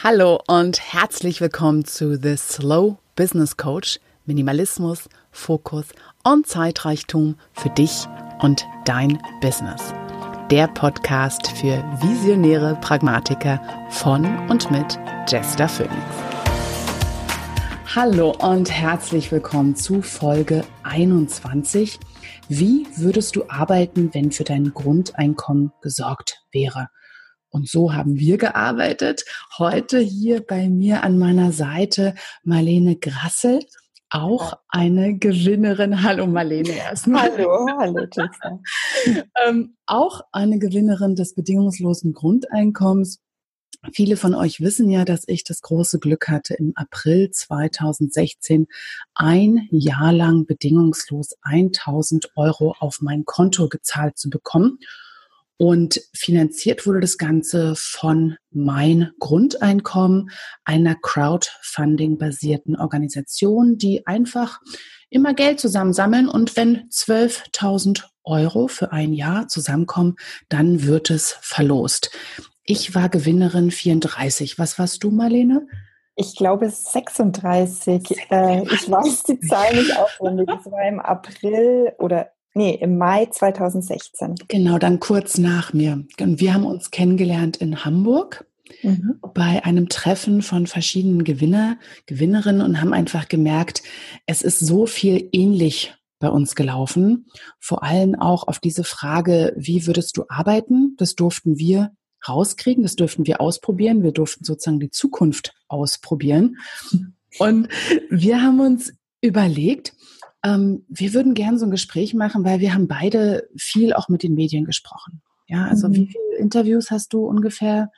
Hallo und herzlich willkommen zu The Slow Business Coach. Minimalismus, Fokus und Zeitreichtum für dich und dein Business. Der Podcast für visionäre Pragmatiker von und mit Jester Phoenix. Hallo und herzlich willkommen zu Folge 21. Wie würdest du arbeiten, wenn für dein Grundeinkommen gesorgt wäre? Und so haben wir gearbeitet. Heute hier bei mir an meiner Seite Marlene Grassel, auch eine Gewinnerin. Hallo Marlene erstmal. Hallo, hallo Tessa. ähm, auch eine Gewinnerin des bedingungslosen Grundeinkommens. Viele von euch wissen ja, dass ich das große Glück hatte, im April 2016 ein Jahr lang bedingungslos 1000 Euro auf mein Konto gezahlt zu bekommen. Und finanziert wurde das Ganze von Mein Grundeinkommen, einer Crowdfunding-basierten Organisation, die einfach immer Geld zusammensammeln. Und wenn 12.000 Euro für ein Jahr zusammenkommen, dann wird es verlost. Ich war Gewinnerin 34. Was warst du, Marlene? Ich glaube 36. 36. Äh, ich weiß die Zahl nicht auswendig. Das war im April oder Nee, im Mai 2016. Genau, dann kurz nach mir. Und wir haben uns kennengelernt in Hamburg mhm. bei einem Treffen von verschiedenen Gewinner, Gewinnerinnen und haben einfach gemerkt, es ist so viel ähnlich bei uns gelaufen. Vor allem auch auf diese Frage, wie würdest du arbeiten? Das durften wir rauskriegen, das durften wir ausprobieren. Wir durften sozusagen die Zukunft ausprobieren. Und wir haben uns überlegt, ähm, wir würden gerne so ein Gespräch machen, weil wir haben beide viel auch mit den Medien gesprochen. Ja, also mhm. wie viele Interviews hast du ungefähr?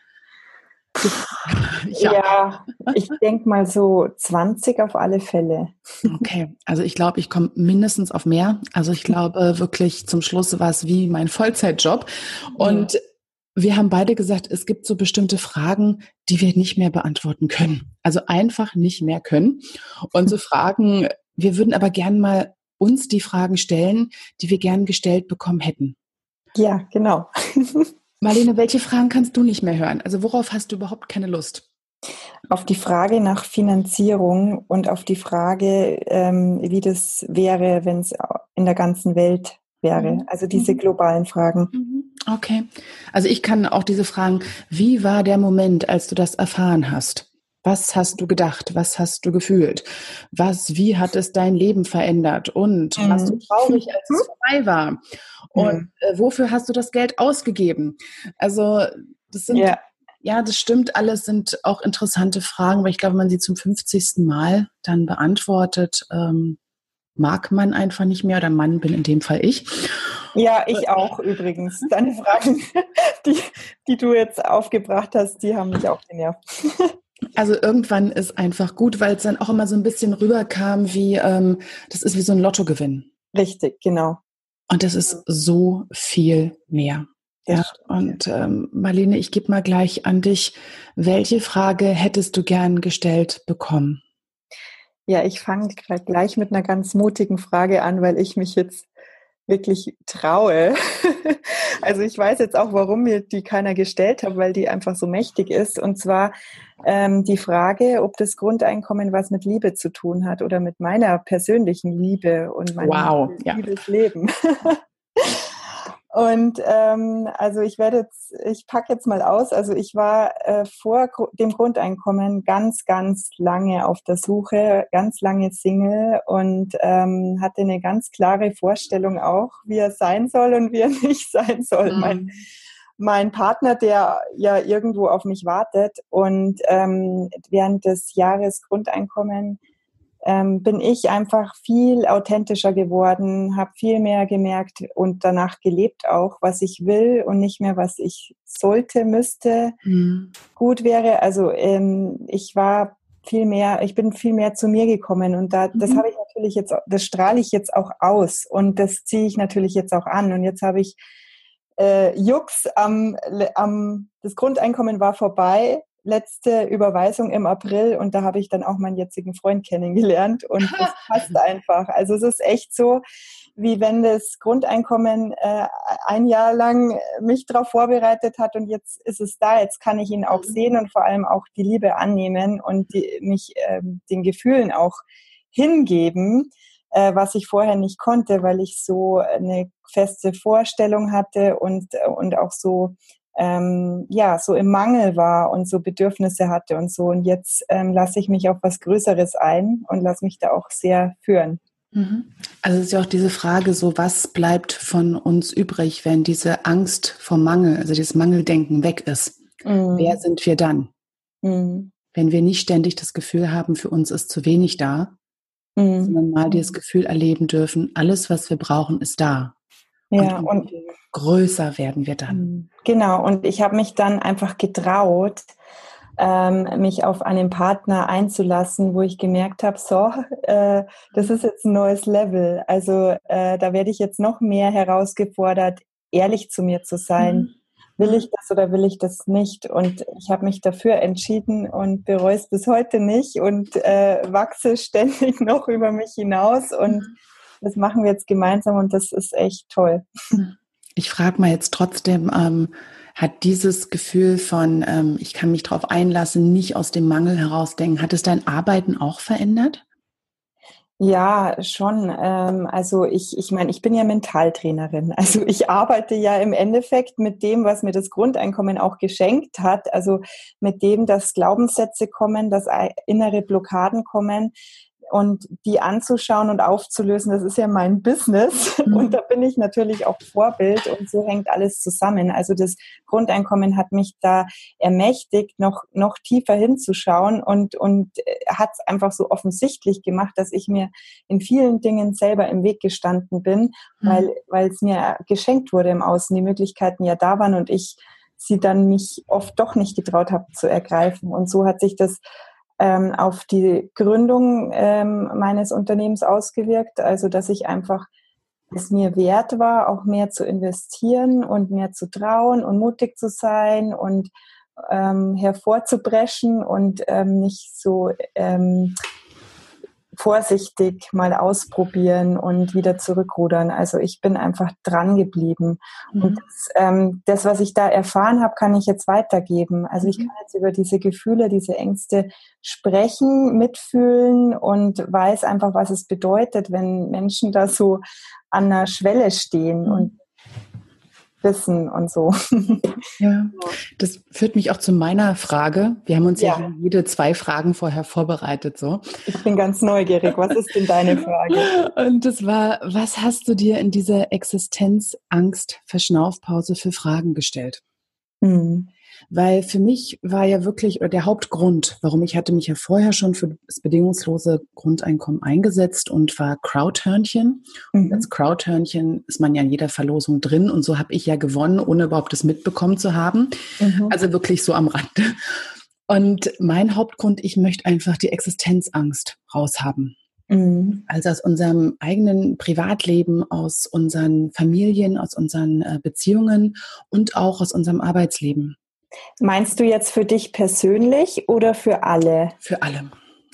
ja. ja, ich denke mal so 20 auf alle Fälle. Okay, also ich glaube, ich komme mindestens auf mehr. Also ich glaube wirklich zum Schluss war es wie mein Vollzeitjob. Und ja. wir haben beide gesagt, es gibt so bestimmte Fragen, die wir nicht mehr beantworten können. Also einfach nicht mehr können. Und so Fragen, wir würden aber gern mal uns die Fragen stellen, die wir gern gestellt bekommen hätten. Ja, genau. Marlene, welche Fragen kannst du nicht mehr hören? Also worauf hast du überhaupt keine Lust? Auf die Frage nach Finanzierung und auf die Frage, ähm, wie das wäre, wenn es in der ganzen Welt wäre. Mhm. Also diese mhm. globalen Fragen. Mhm. Okay. Also ich kann auch diese Fragen, wie war der Moment, als du das erfahren hast? Was hast du gedacht? Was hast du gefühlt? Was, wie hat es dein Leben verändert? Und mhm. warst du traurig, als es vorbei war? Und mhm. äh, wofür hast du das Geld ausgegeben? Also, das sind, ja. ja, das stimmt alles, sind auch interessante Fragen, weil ich glaube, wenn man sie zum 50. Mal dann beantwortet, ähm, mag man einfach nicht mehr oder Mann bin in dem Fall ich. Ja, ich auch übrigens. Deine Fragen, die, die du jetzt aufgebracht hast, die haben mich auch genervt. Also irgendwann ist einfach gut, weil es dann auch immer so ein bisschen rüberkam, wie ähm, das ist wie so ein Lottogewinn. Richtig, genau. Und das ist so viel mehr. Ja, und ähm, Marlene, ich gebe mal gleich an dich. Welche Frage hättest du gern gestellt bekommen? Ja, ich fange gleich mit einer ganz mutigen Frage an, weil ich mich jetzt wirklich traue. also ich weiß jetzt auch, warum mir die keiner gestellt hat, weil die einfach so mächtig ist. Und zwar ähm, die Frage, ob das Grundeinkommen was mit Liebe zu tun hat oder mit meiner persönlichen Liebe und meinem wow, Liebesleben. Ja. Und ähm, also ich werde jetzt, ich packe jetzt mal aus. Also ich war äh, vor dem Grundeinkommen ganz, ganz lange auf der Suche, ganz lange Single und ähm, hatte eine ganz klare Vorstellung auch, wie er sein soll und wie er nicht sein soll. Mhm. Mein, mein Partner, der ja irgendwo auf mich wartet und ähm, während des Jahres Grundeinkommen ähm, bin ich einfach viel authentischer geworden, habe viel mehr gemerkt und danach gelebt auch, was ich will und nicht mehr, was ich sollte, müsste, mhm. gut wäre. Also ähm, ich war viel mehr, ich bin viel mehr zu mir gekommen und da, das mhm. habe ich natürlich jetzt, das strahle ich jetzt auch aus und das ziehe ich natürlich jetzt auch an und jetzt habe ich äh, Jux am, am, das Grundeinkommen war vorbei letzte Überweisung im April und da habe ich dann auch meinen jetzigen Freund kennengelernt und das passt einfach. Also es ist echt so, wie wenn das Grundeinkommen äh, ein Jahr lang mich darauf vorbereitet hat und jetzt ist es da, jetzt kann ich ihn auch mhm. sehen und vor allem auch die Liebe annehmen und die, mich äh, den Gefühlen auch hingeben, äh, was ich vorher nicht konnte, weil ich so eine feste Vorstellung hatte und, und auch so ähm, ja, so im Mangel war und so Bedürfnisse hatte und so. Und jetzt ähm, lasse ich mich auf was Größeres ein und lasse mich da auch sehr führen. Mhm. Also es ist ja auch diese Frage, so was bleibt von uns übrig, wenn diese Angst vor Mangel, also dieses Mangeldenken weg ist? Mhm. Wer sind wir dann? Mhm. Wenn wir nicht ständig das Gefühl haben, für uns ist zu wenig da, mhm. sondern mal dieses Gefühl erleben dürfen, alles, was wir brauchen, ist da. Ja, und, und größer werden wir dann. Mhm. Genau, und ich habe mich dann einfach getraut, ähm, mich auf einen Partner einzulassen, wo ich gemerkt habe, so, äh, das ist jetzt ein neues Level. Also äh, da werde ich jetzt noch mehr herausgefordert, ehrlich zu mir zu sein. Mhm. Will ich das oder will ich das nicht? Und ich habe mich dafür entschieden und bereue es bis heute nicht und äh, wachse ständig noch über mich hinaus und mhm das machen wir jetzt gemeinsam und das ist echt toll. Ich frage mal jetzt trotzdem, ähm, hat dieses Gefühl von, ähm, ich kann mich darauf einlassen, nicht aus dem Mangel herausdenken, hat es dein Arbeiten auch verändert? Ja, schon. Ähm, also ich, ich meine, ich bin ja Mentaltrainerin. Also ich arbeite ja im Endeffekt mit dem, was mir das Grundeinkommen auch geschenkt hat. Also mit dem, dass Glaubenssätze kommen, dass innere Blockaden kommen, und die anzuschauen und aufzulösen, das ist ja mein Business mhm. und da bin ich natürlich auch Vorbild und so hängt alles zusammen. Also das Grundeinkommen hat mich da ermächtigt, noch, noch tiefer hinzuschauen und, und äh, hat es einfach so offensichtlich gemacht, dass ich mir in vielen Dingen selber im Weg gestanden bin, mhm. weil, weil es mir geschenkt wurde im Außen, die Möglichkeiten ja da waren und ich sie dann mich oft doch nicht getraut habe zu ergreifen. Und so hat sich das ähm, auf die Gründung ähm, meines Unternehmens ausgewirkt. Also dass ich einfach es mir wert war, auch mehr zu investieren und mehr zu trauen und mutig zu sein und ähm, hervorzubrechen und ähm, nicht so ähm, vorsichtig mal ausprobieren und wieder zurückrudern. Also ich bin einfach dran geblieben. Mhm. Und das, ähm, das, was ich da erfahren habe, kann ich jetzt weitergeben. Also ich mhm. kann jetzt über diese Gefühle, diese Ängste sprechen, mitfühlen und weiß einfach, was es bedeutet, wenn Menschen da so an der Schwelle stehen. Mhm. Und wissen und so. Ja, das führt mich auch zu meiner Frage. Wir haben uns ja, ja jede zwei Fragen vorher vorbereitet, so. Ich bin ganz neugierig. Was ist denn deine Frage? Und das war, was hast du dir in dieser Existenzangst-Verschnaufpause für Fragen gestellt? Mhm. Weil für mich war ja wirklich der Hauptgrund, warum ich hatte mich ja vorher schon für das bedingungslose Grundeinkommen eingesetzt und war Crowdhörnchen. Mhm. Und als Crowdhörnchen ist man ja in jeder Verlosung drin und so habe ich ja gewonnen, ohne überhaupt das mitbekommen zu haben. Mhm. Also wirklich so am Rande. Und mein Hauptgrund, ich möchte einfach die Existenzangst raushaben. Mhm. Also aus unserem eigenen Privatleben, aus unseren Familien, aus unseren äh, Beziehungen und auch aus unserem Arbeitsleben. Meinst du jetzt für dich persönlich oder für alle? Für alle.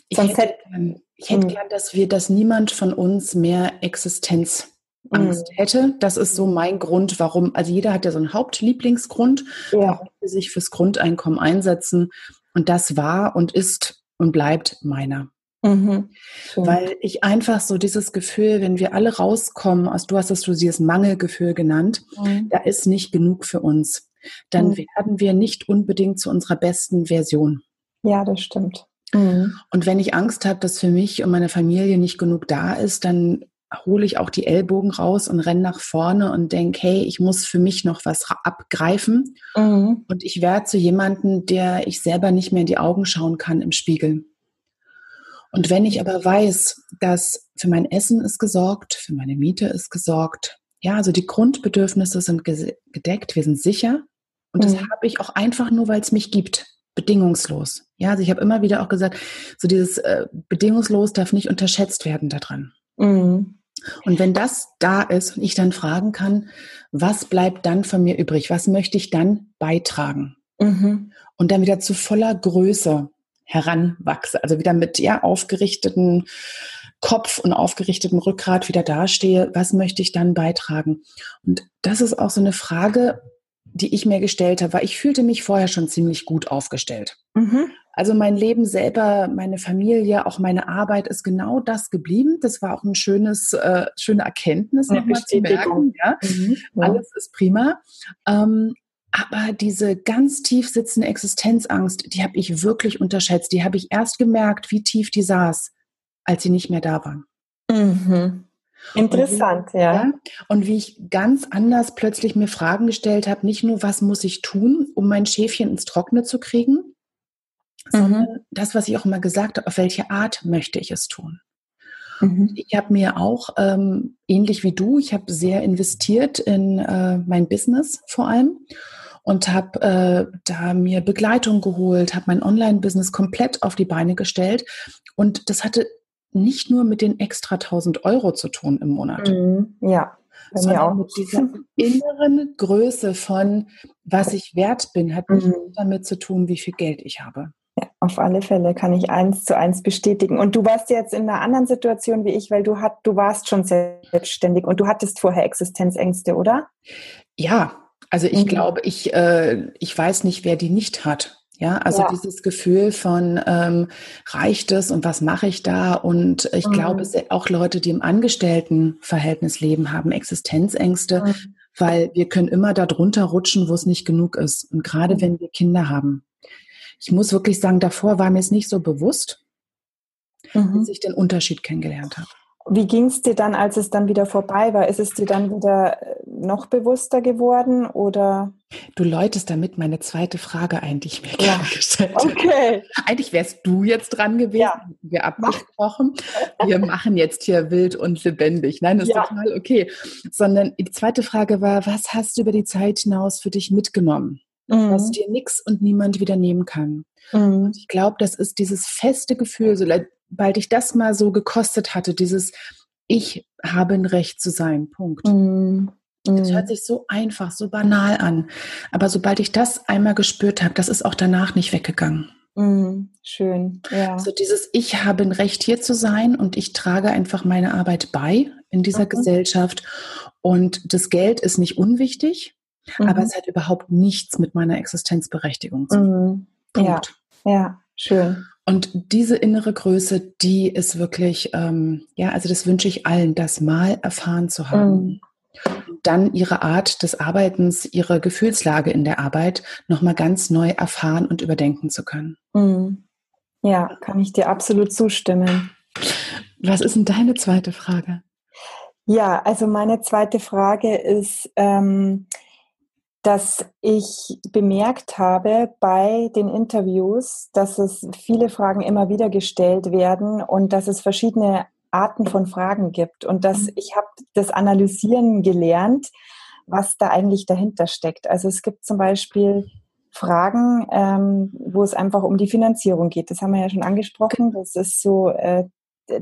Ich Sonst hätte, gern, ich hätte hm. gern, dass wir, dass niemand von uns mehr Existenzangst mhm. hätte. Das ist so mein Grund, warum, also jeder hat ja so einen Hauptlieblingsgrund, ja. warum wir sich fürs Grundeinkommen einsetzen. Und das war und ist und bleibt meiner. Mhm. Weil ich einfach so dieses Gefühl, wenn wir alle rauskommen, also du hast es so dieses Mangelgefühl genannt, mhm. da ist nicht genug für uns dann mhm. werden wir nicht unbedingt zu unserer besten Version. Ja, das stimmt. Mhm. Und wenn ich Angst habe, dass für mich und meine Familie nicht genug da ist, dann hole ich auch die Ellbogen raus und renne nach vorne und denke, hey, ich muss für mich noch was abgreifen. Mhm. Und ich werde zu jemandem, der ich selber nicht mehr in die Augen schauen kann im Spiegel. Und wenn ich aber weiß, dass für mein Essen ist gesorgt, für meine Miete ist gesorgt, ja, also die Grundbedürfnisse sind gedeckt, wir sind sicher, und das mhm. habe ich auch einfach nur, weil es mich gibt. Bedingungslos. Ja, also ich habe immer wieder auch gesagt, so dieses äh, bedingungslos darf nicht unterschätzt werden daran. Mhm. Und wenn das da ist und ich dann fragen kann, was bleibt dann von mir übrig? Was möchte ich dann beitragen? Mhm. und dann wieder zu voller Größe heranwachse, also wieder mit ja aufgerichteten Kopf und aufgerichteten Rückgrat wieder dastehe, was möchte ich dann beitragen? Und das ist auch so eine Frage, die ich mir gestellt habe, weil ich fühlte mich vorher schon ziemlich gut aufgestellt. Mhm. Also mein Leben selber, meine Familie, auch meine Arbeit ist genau das geblieben. Das war auch ein schönes, äh, schöne Erkenntnis nochmal zu merken. Ja? Mhm, ja. Alles ist prima. Ähm, aber diese ganz tief sitzende Existenzangst, die habe ich wirklich unterschätzt. Die habe ich erst gemerkt, wie tief die saß, als sie nicht mehr da waren. Mhm. Interessant, und, ja. ja. Und wie ich ganz anders plötzlich mir Fragen gestellt habe, nicht nur, was muss ich tun, um mein Schäfchen ins Trockene zu kriegen, mhm. sondern das, was ich auch immer gesagt habe, auf welche Art möchte ich es tun. Mhm. Ich habe mir auch, ähm, ähnlich wie du, ich habe sehr investiert in äh, mein Business vor allem und habe äh, da mir Begleitung geholt, habe mein Online-Business komplett auf die Beine gestellt und das hatte nicht nur mit den extra 1000 Euro zu tun im Monat. Mhm. Ja. Sondern auch. mit dieser inneren Größe von, was ich wert bin, hat nicht mhm. damit zu tun, wie viel Geld ich habe. Ja, auf alle Fälle kann ich eins zu eins bestätigen. Und du warst jetzt in einer anderen Situation wie ich, weil du hat, du warst schon selbstständig und du hattest vorher Existenzängste, oder? Ja, also ich mhm. glaube, ich, äh, ich weiß nicht, wer die nicht hat. Ja, also ja. dieses Gefühl von ähm, reicht es und was mache ich da? Und ich mhm. glaube, es sind auch Leute, die im Angestelltenverhältnis leben, haben Existenzängste, mhm. weil wir können immer da drunter rutschen, wo es nicht genug ist. Und gerade mhm. wenn wir Kinder haben. Ich muss wirklich sagen, davor war mir es nicht so bewusst, mhm. bis ich den Unterschied kennengelernt habe. Wie ging es dir dann, als es dann wieder vorbei war? Ist es dir dann wieder äh, noch bewusster geworden oder? Du läutest damit meine zweite Frage ein, die ich mir ja. gestellt habe. Okay. Eigentlich wärst du jetzt dran gewesen, ja. wir abgesprochen. Wir machen jetzt hier wild und lebendig. Nein, das ist ja. total okay. Sondern die zweite Frage war, was hast du über die Zeit hinaus für dich mitgenommen? Mhm. Was dir nichts und niemand wieder nehmen kann. Mhm. Und ich glaube, das ist dieses feste Gefühl, so sobald ich das mal so gekostet hatte, dieses Ich habe ein Recht zu sein, Punkt. Mhm. Das hört sich so einfach, so banal an. Aber sobald ich das einmal gespürt habe, das ist auch danach nicht weggegangen. Mm, schön, ja. So dieses Ich habe ein Recht hier zu sein und ich trage einfach meine Arbeit bei in dieser mhm. Gesellschaft. Und das Geld ist nicht unwichtig, mhm. aber es hat überhaupt nichts mit meiner Existenzberechtigung zu tun. Mhm. Punkt. Ja, ja, schön. Und diese innere Größe, die ist wirklich, ähm, ja, also das wünsche ich allen, das mal erfahren zu haben. Mhm. Dann ihre Art des Arbeitens, ihre Gefühlslage in der Arbeit nochmal ganz neu erfahren und überdenken zu können. Mhm. Ja, kann ich dir absolut zustimmen. Was ist denn deine zweite Frage? Ja, also meine zweite Frage ist, ähm, dass ich bemerkt habe bei den Interviews, dass es viele Fragen immer wieder gestellt werden und dass es verschiedene Arten von Fragen gibt und dass mhm. ich habe das Analysieren gelernt, was da eigentlich dahinter steckt. Also es gibt zum Beispiel Fragen, ähm, wo es einfach um die Finanzierung geht. Das haben wir ja schon angesprochen. Das ist so äh,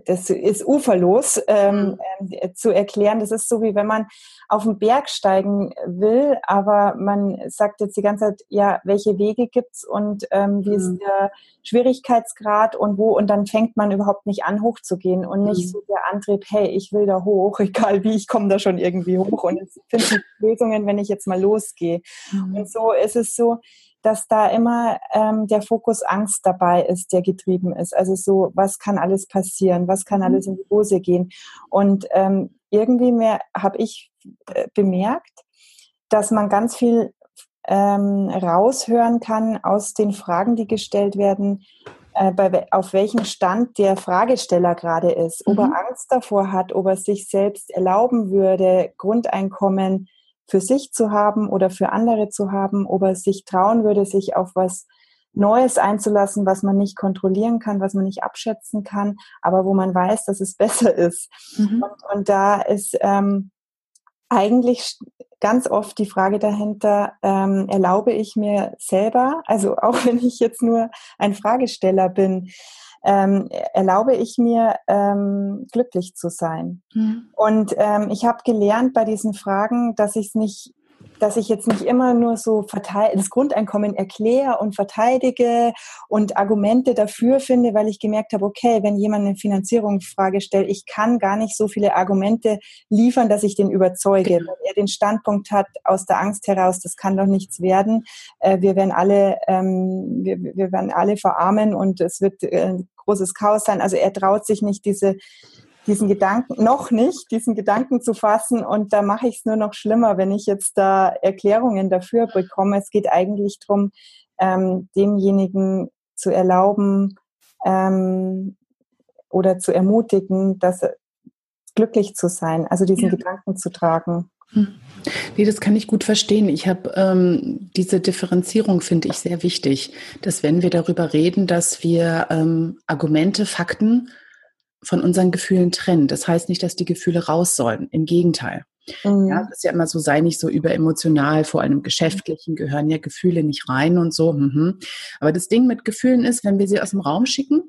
das ist uferlos ähm, mhm. äh, zu erklären. Das ist so wie wenn man auf den Berg steigen will, aber man sagt jetzt die ganze Zeit, ja, welche Wege gibt's und ähm, wie mhm. ist der Schwierigkeitsgrad und wo und dann fängt man überhaupt nicht an, hochzugehen und nicht mhm. so der Antrieb, hey, ich will da hoch, egal wie, ich komme da schon irgendwie hoch und jetzt finde ich Lösungen, wenn ich jetzt mal losgehe. Mhm. Und so ist es so, dass da immer ähm, der Fokus Angst dabei ist, der getrieben ist. Also so, was kann alles passieren, was kann mhm. alles in die Hose gehen. Und ähm, irgendwie mehr habe ich äh, bemerkt, dass man ganz viel ähm, raushören kann aus den Fragen, die gestellt werden, äh, bei, auf welchem Stand der Fragesteller gerade ist, mhm. ob er mhm. Angst davor hat, ob er sich selbst erlauben würde, Grundeinkommen für sich zu haben oder für andere zu haben, ob er sich trauen würde, sich auf was Neues einzulassen, was man nicht kontrollieren kann, was man nicht abschätzen kann, aber wo man weiß, dass es besser ist. Mhm. Und, und, da ist ähm, eigentlich ganz oft die Frage dahinter, ähm, erlaube ich mir selber, also auch wenn ich jetzt nur ein Fragesteller bin, ähm, erlaube ich mir, ähm, glücklich zu sein. Mhm. Und ähm, ich habe gelernt bei diesen Fragen, dass ich es nicht dass ich jetzt nicht immer nur so das Grundeinkommen erkläre und verteidige und Argumente dafür finde, weil ich gemerkt habe, okay, wenn jemand eine Finanzierungsfrage stellt, ich kann gar nicht so viele Argumente liefern, dass ich den überzeuge. Genau. Wenn er den Standpunkt hat aus der Angst heraus, das kann doch nichts werden. Äh, wir werden alle, ähm, wir, wir werden alle verarmen und es wird äh, großes Chaos sein. Also er traut sich nicht, diese diesen Gedanken, noch nicht, diesen Gedanken zu fassen. Und da mache ich es nur noch schlimmer, wenn ich jetzt da Erklärungen dafür bekomme. Es geht eigentlich darum, ähm, demjenigen zu erlauben ähm, oder zu ermutigen, dass glücklich zu sein, also diesen ja. Gedanken zu tragen. Hm. Nee, das kann ich gut verstehen. Ich habe ähm, diese Differenzierung finde ich sehr wichtig, dass wenn wir darüber reden, dass wir ähm, Argumente, Fakten von unseren Gefühlen trennen. Das heißt nicht, dass die Gefühle raus sollen. Im Gegenteil. Mhm. Ja, das ist ja immer so, sei nicht so überemotional, vor allem Geschäftlichen gehören ja Gefühle nicht rein und so. Mhm. Aber das Ding mit Gefühlen ist, wenn wir sie aus dem Raum schicken,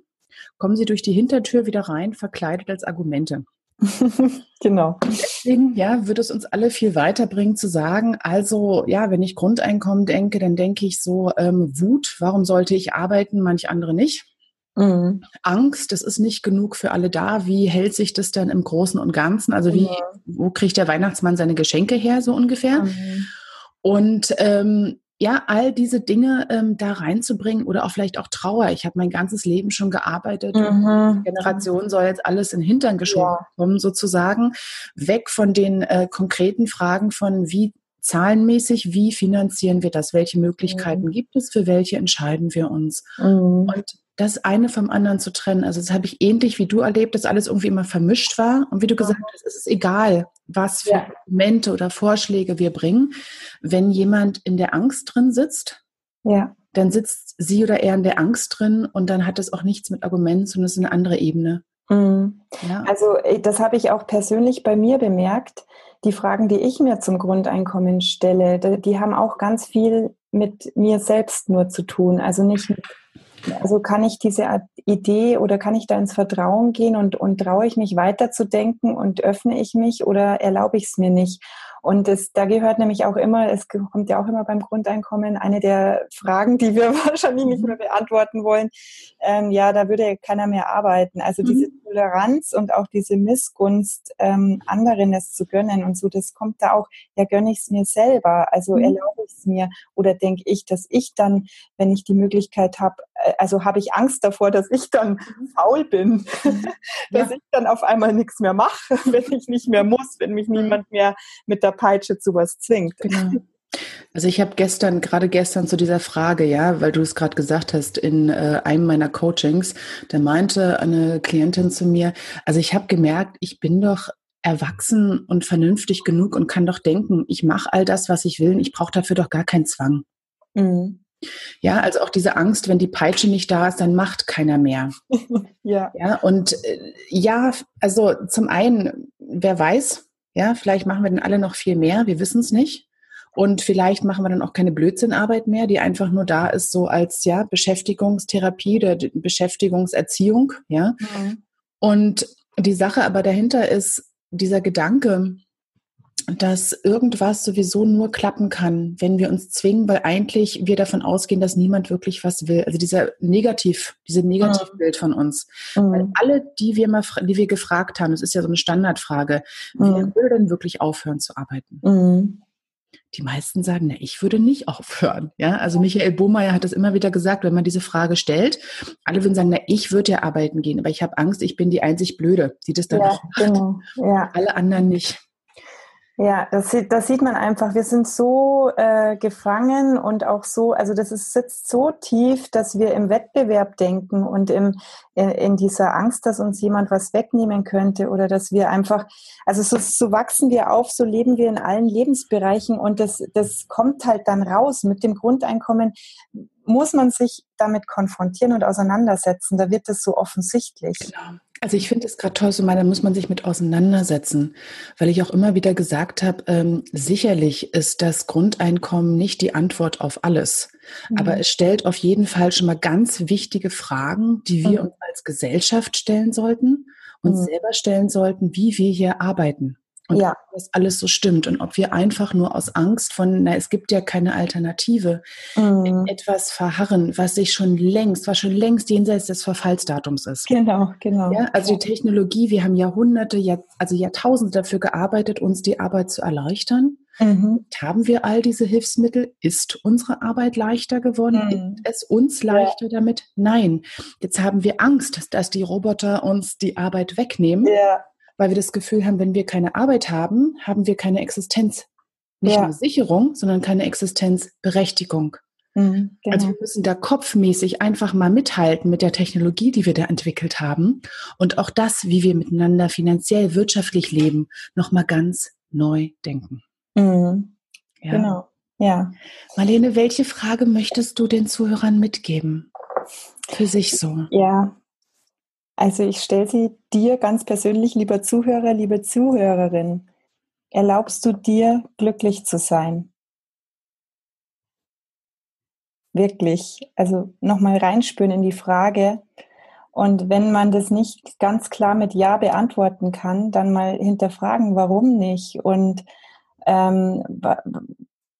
kommen sie durch die Hintertür wieder rein, verkleidet als Argumente. genau. Deswegen, ja, würde es uns alle viel weiterbringen zu sagen, also, ja, wenn ich Grundeinkommen denke, dann denke ich so, ähm, Wut, warum sollte ich arbeiten, manch andere nicht? Mhm. Angst, das ist nicht genug für alle da. Wie hält sich das denn im Großen und Ganzen? Also wie, mhm. wo kriegt der Weihnachtsmann seine Geschenke her, so ungefähr? Mhm. Und ähm, ja, all diese Dinge ähm, da reinzubringen oder auch vielleicht auch Trauer. Ich habe mein ganzes Leben schon gearbeitet. Mhm. Generation soll jetzt alles in den Hintern geschoben ja. kommen, sozusagen. Weg von den äh, konkreten Fragen von wie zahlenmäßig, wie finanzieren wir das? Welche Möglichkeiten mhm. gibt es? Für welche entscheiden wir uns? Mhm. Und das eine vom anderen zu trennen. Also das habe ich ähnlich wie du erlebt, dass alles irgendwie immer vermischt war. Und wie du gesagt hast, es ist egal, was für ja. Momente oder Vorschläge wir bringen. Wenn jemand in der Angst drin sitzt, ja. dann sitzt sie oder er in der Angst drin und dann hat das auch nichts mit Argumenten, sondern es ist eine andere Ebene. Mhm. Ja. Also äh, das habe ich auch persönlich bei mir bemerkt. Die Fragen, die ich mir zum Grundeinkommen stelle, die haben auch ganz viel mit mir selbst nur zu tun. Also nicht mit also kann ich diese Idee oder kann ich da ins Vertrauen gehen und, und traue ich mich weiterzudenken und öffne ich mich oder erlaube ich es mir nicht? Und es, da gehört nämlich auch immer, es kommt ja auch immer beim Grundeinkommen, eine der Fragen, die wir wahrscheinlich nicht mehr beantworten wollen, ähm, ja, da würde keiner mehr arbeiten. Also mhm. diese Toleranz und auch diese Missgunst, ähm, anderen es zu gönnen und so, das kommt da auch, ja, gönne ich es mir selber, also mhm. erlaube ich es mir oder denke ich, dass ich dann, wenn ich die Möglichkeit habe, äh, also habe ich Angst davor, dass ich dann mhm. faul bin, mhm. dass ja. ich dann auf einmal nichts mehr mache, wenn ich nicht mehr muss, wenn mich niemand mehr mit der Peitsche zu was zwingt. Genau. Also ich habe gestern, gerade gestern zu dieser Frage, ja, weil du es gerade gesagt hast, in äh, einem meiner Coachings, da meinte eine Klientin zu mir, also ich habe gemerkt, ich bin doch erwachsen und vernünftig genug und kann doch denken, ich mache all das, was ich will, ich brauche dafür doch gar keinen Zwang. Mhm. Ja, also auch diese Angst, wenn die Peitsche nicht da ist, dann macht keiner mehr. ja. Ja, und äh, ja, also zum einen, wer weiß, ja, vielleicht machen wir dann alle noch viel mehr, wir wissen es nicht. Und vielleicht machen wir dann auch keine Blödsinnarbeit mehr, die einfach nur da ist, so als ja, Beschäftigungstherapie oder Beschäftigungserziehung, ja. Mhm. Und die Sache aber dahinter ist dieser Gedanke, dass irgendwas sowieso nur klappen kann, wenn wir uns zwingen, weil eigentlich wir davon ausgehen, dass niemand wirklich was will. Also dieser Negativ, diese Negativbild von uns. Mhm. Weil alle, die wir mal, die wir gefragt haben, das ist ja so eine Standardfrage, mhm. wer würde denn wirklich aufhören zu arbeiten? Mhm. Die meisten sagen, na, ich würde nicht aufhören. Ja, also Michael Bohmeier hat das immer wieder gesagt, wenn man diese Frage stellt, alle würden sagen, na, ich würde ja arbeiten gehen, aber ich habe Angst, ich bin die einzig Blöde, die das dann ja. Genau. Ja. Alle anderen nicht. Ja, das sieht, das sieht man einfach. Wir sind so äh, gefangen und auch so, also das ist, sitzt so tief, dass wir im Wettbewerb denken und im, in, in dieser Angst, dass uns jemand was wegnehmen könnte oder dass wir einfach, also so, so wachsen wir auf, so leben wir in allen Lebensbereichen und das, das kommt halt dann raus. Mit dem Grundeinkommen muss man sich damit konfrontieren und auseinandersetzen. Da wird es so offensichtlich. Genau. Also ich finde es gerade toll, so mal, da muss man sich mit auseinandersetzen, weil ich auch immer wieder gesagt habe, ähm, sicherlich ist das Grundeinkommen nicht die Antwort auf alles, mhm. aber es stellt auf jeden Fall schon mal ganz wichtige Fragen, die wir mhm. uns als Gesellschaft stellen sollten und mhm. selber stellen sollten, wie wir hier arbeiten. Und ja. das alles so stimmt und ob wir einfach nur aus Angst von, na, es gibt ja keine Alternative, mhm. etwas verharren, was sich schon längst, was schon längst jenseits des Verfallsdatums ist. Genau, genau. Ja, also die Technologie, wir haben Jahrhunderte, Jahr, also Jahrtausende dafür gearbeitet, uns die Arbeit zu erleichtern. Mhm. Haben wir all diese Hilfsmittel? Ist unsere Arbeit leichter geworden? Mhm. Ist es uns leichter ja. damit? Nein. Jetzt haben wir Angst, dass die Roboter uns die Arbeit wegnehmen. Ja weil wir das Gefühl haben, wenn wir keine Arbeit haben, haben wir keine Existenz. Nicht ja. nur Sicherung, sondern keine Existenzberechtigung. Mhm, genau. Also wir müssen da kopfmäßig einfach mal mithalten mit der Technologie, die wir da entwickelt haben und auch das, wie wir miteinander finanziell, wirtschaftlich leben, nochmal ganz neu denken. Mhm. Ja. Genau. Ja. Marlene, welche Frage möchtest du den Zuhörern mitgeben? Für sich so. Ja, also ich stelle sie dir ganz persönlich, lieber Zuhörer, liebe Zuhörerin. Erlaubst du dir, glücklich zu sein? Wirklich. Also nochmal reinspüren in die Frage. Und wenn man das nicht ganz klar mit Ja beantworten kann, dann mal hinterfragen, warum nicht? Und ähm,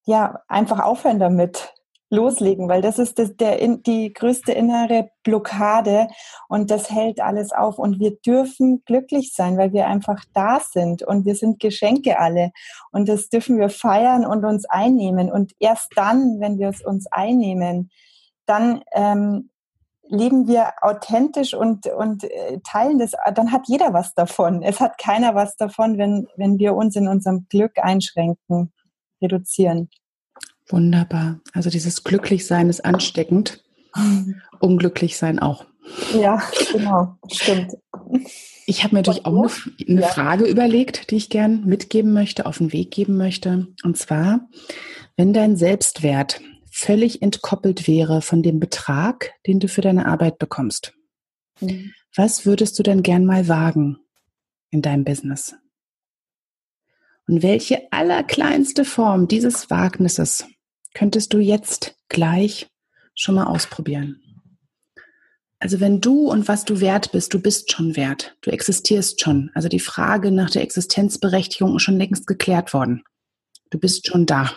ja, einfach aufhören damit loslegen, weil das ist das, der, die größte innere Blockade und das hält alles auf. Und wir dürfen glücklich sein, weil wir einfach da sind und wir sind Geschenke alle. Und das dürfen wir feiern und uns einnehmen. Und erst dann, wenn wir es uns einnehmen, dann ähm, leben wir authentisch und, und äh, teilen das, dann hat jeder was davon. Es hat keiner was davon, wenn, wenn wir uns in unserem Glück einschränken, reduzieren. Wunderbar. Also dieses Glücklichsein ist ansteckend. Unglücklich sein auch. Ja, genau, stimmt. Ich habe mir natürlich auch eine, eine ja. Frage überlegt, die ich gern mitgeben möchte, auf den Weg geben möchte. Und zwar, wenn dein Selbstwert völlig entkoppelt wäre von dem Betrag, den du für deine Arbeit bekommst, mhm. was würdest du denn gern mal wagen in deinem Business? Und welche allerkleinste Form dieses Wagnisses könntest du jetzt gleich schon mal ausprobieren. Also wenn du und was du wert bist, du bist schon wert, du existierst schon. Also die Frage nach der Existenzberechtigung ist schon längst geklärt worden. Du bist schon da.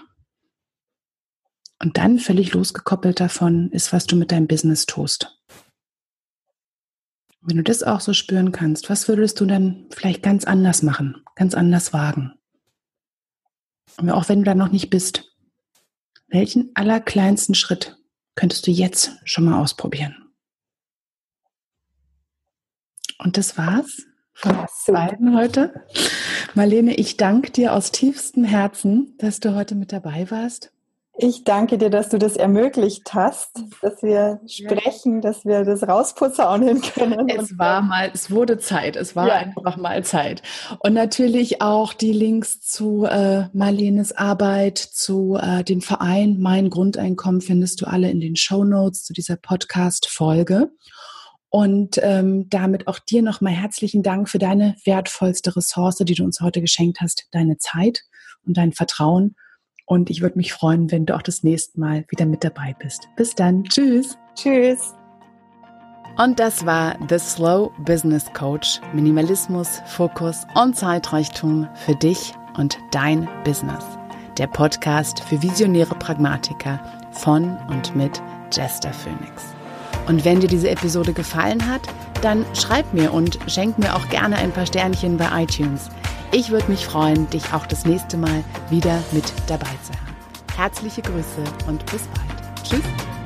Und dann völlig losgekoppelt davon ist, was du mit deinem Business tust. Wenn du das auch so spüren kannst, was würdest du dann vielleicht ganz anders machen, ganz anders wagen? Auch wenn du da noch nicht bist, welchen allerkleinsten Schritt könntest du jetzt schon mal ausprobieren? Und das war's von uns beiden heute. Marlene, ich danke dir aus tiefstem Herzen, dass du heute mit dabei warst. Ich danke dir, dass du das ermöglicht hast, dass wir sprechen, dass wir das rausposaunen können. Es war mal, es wurde Zeit, es war ja. einfach mal Zeit. Und natürlich auch die Links zu äh, Marlenes Arbeit, zu äh, dem Verein Mein Grundeinkommen findest du alle in den Show Notes zu dieser Podcast-Folge. Und ähm, damit auch dir nochmal herzlichen Dank für deine wertvollste Ressource, die du uns heute geschenkt hast, deine Zeit und dein Vertrauen. Und ich würde mich freuen, wenn du auch das nächste Mal wieder mit dabei bist. Bis dann. Tschüss. Tschüss. Und das war The Slow Business Coach. Minimalismus, Fokus und Zeitreichtum für dich und dein Business. Der Podcast für visionäre Pragmatiker von und mit Jester Phoenix. Und wenn dir diese Episode gefallen hat, dann schreib mir und schenk mir auch gerne ein paar Sternchen bei iTunes. Ich würde mich freuen, dich auch das nächste Mal wieder mit dabei zu haben. Herzliche Grüße und bis bald. Tschüss.